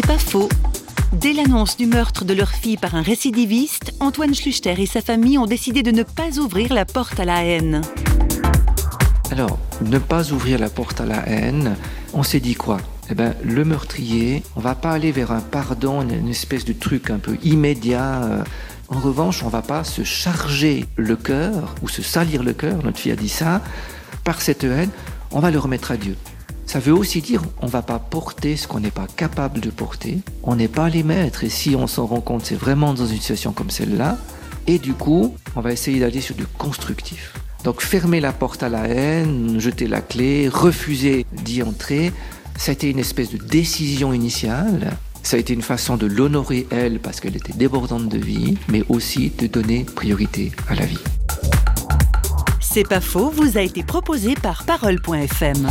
C'est pas faux. Dès l'annonce du meurtre de leur fille par un récidiviste, Antoine Schluchter et sa famille ont décidé de ne pas ouvrir la porte à la haine. Alors, ne pas ouvrir la porte à la haine, on s'est dit quoi? Eh ben, le meurtrier, on va pas aller vers un pardon, une espèce de truc un peu immédiat. Euh. En revanche, on va pas se charger le cœur ou se salir le cœur, notre fille a dit ça, par cette haine, on va le remettre à Dieu. Ça veut aussi dire on va pas porter ce qu'on n'est pas capable de porter. On n'est pas les maîtres et si on s'en rend compte, c'est vraiment dans une situation comme celle-là. Et du coup, on va essayer d'aller sur du constructif. Donc fermer la porte à la haine, jeter la clé, refuser d'y entrer, ça a été une espèce de décision initiale. Ça a été une façon de l'honorer elle parce qu'elle était débordante de vie, mais aussi de donner priorité à la vie. C'est pas faux, vous a été proposé par parole.fm.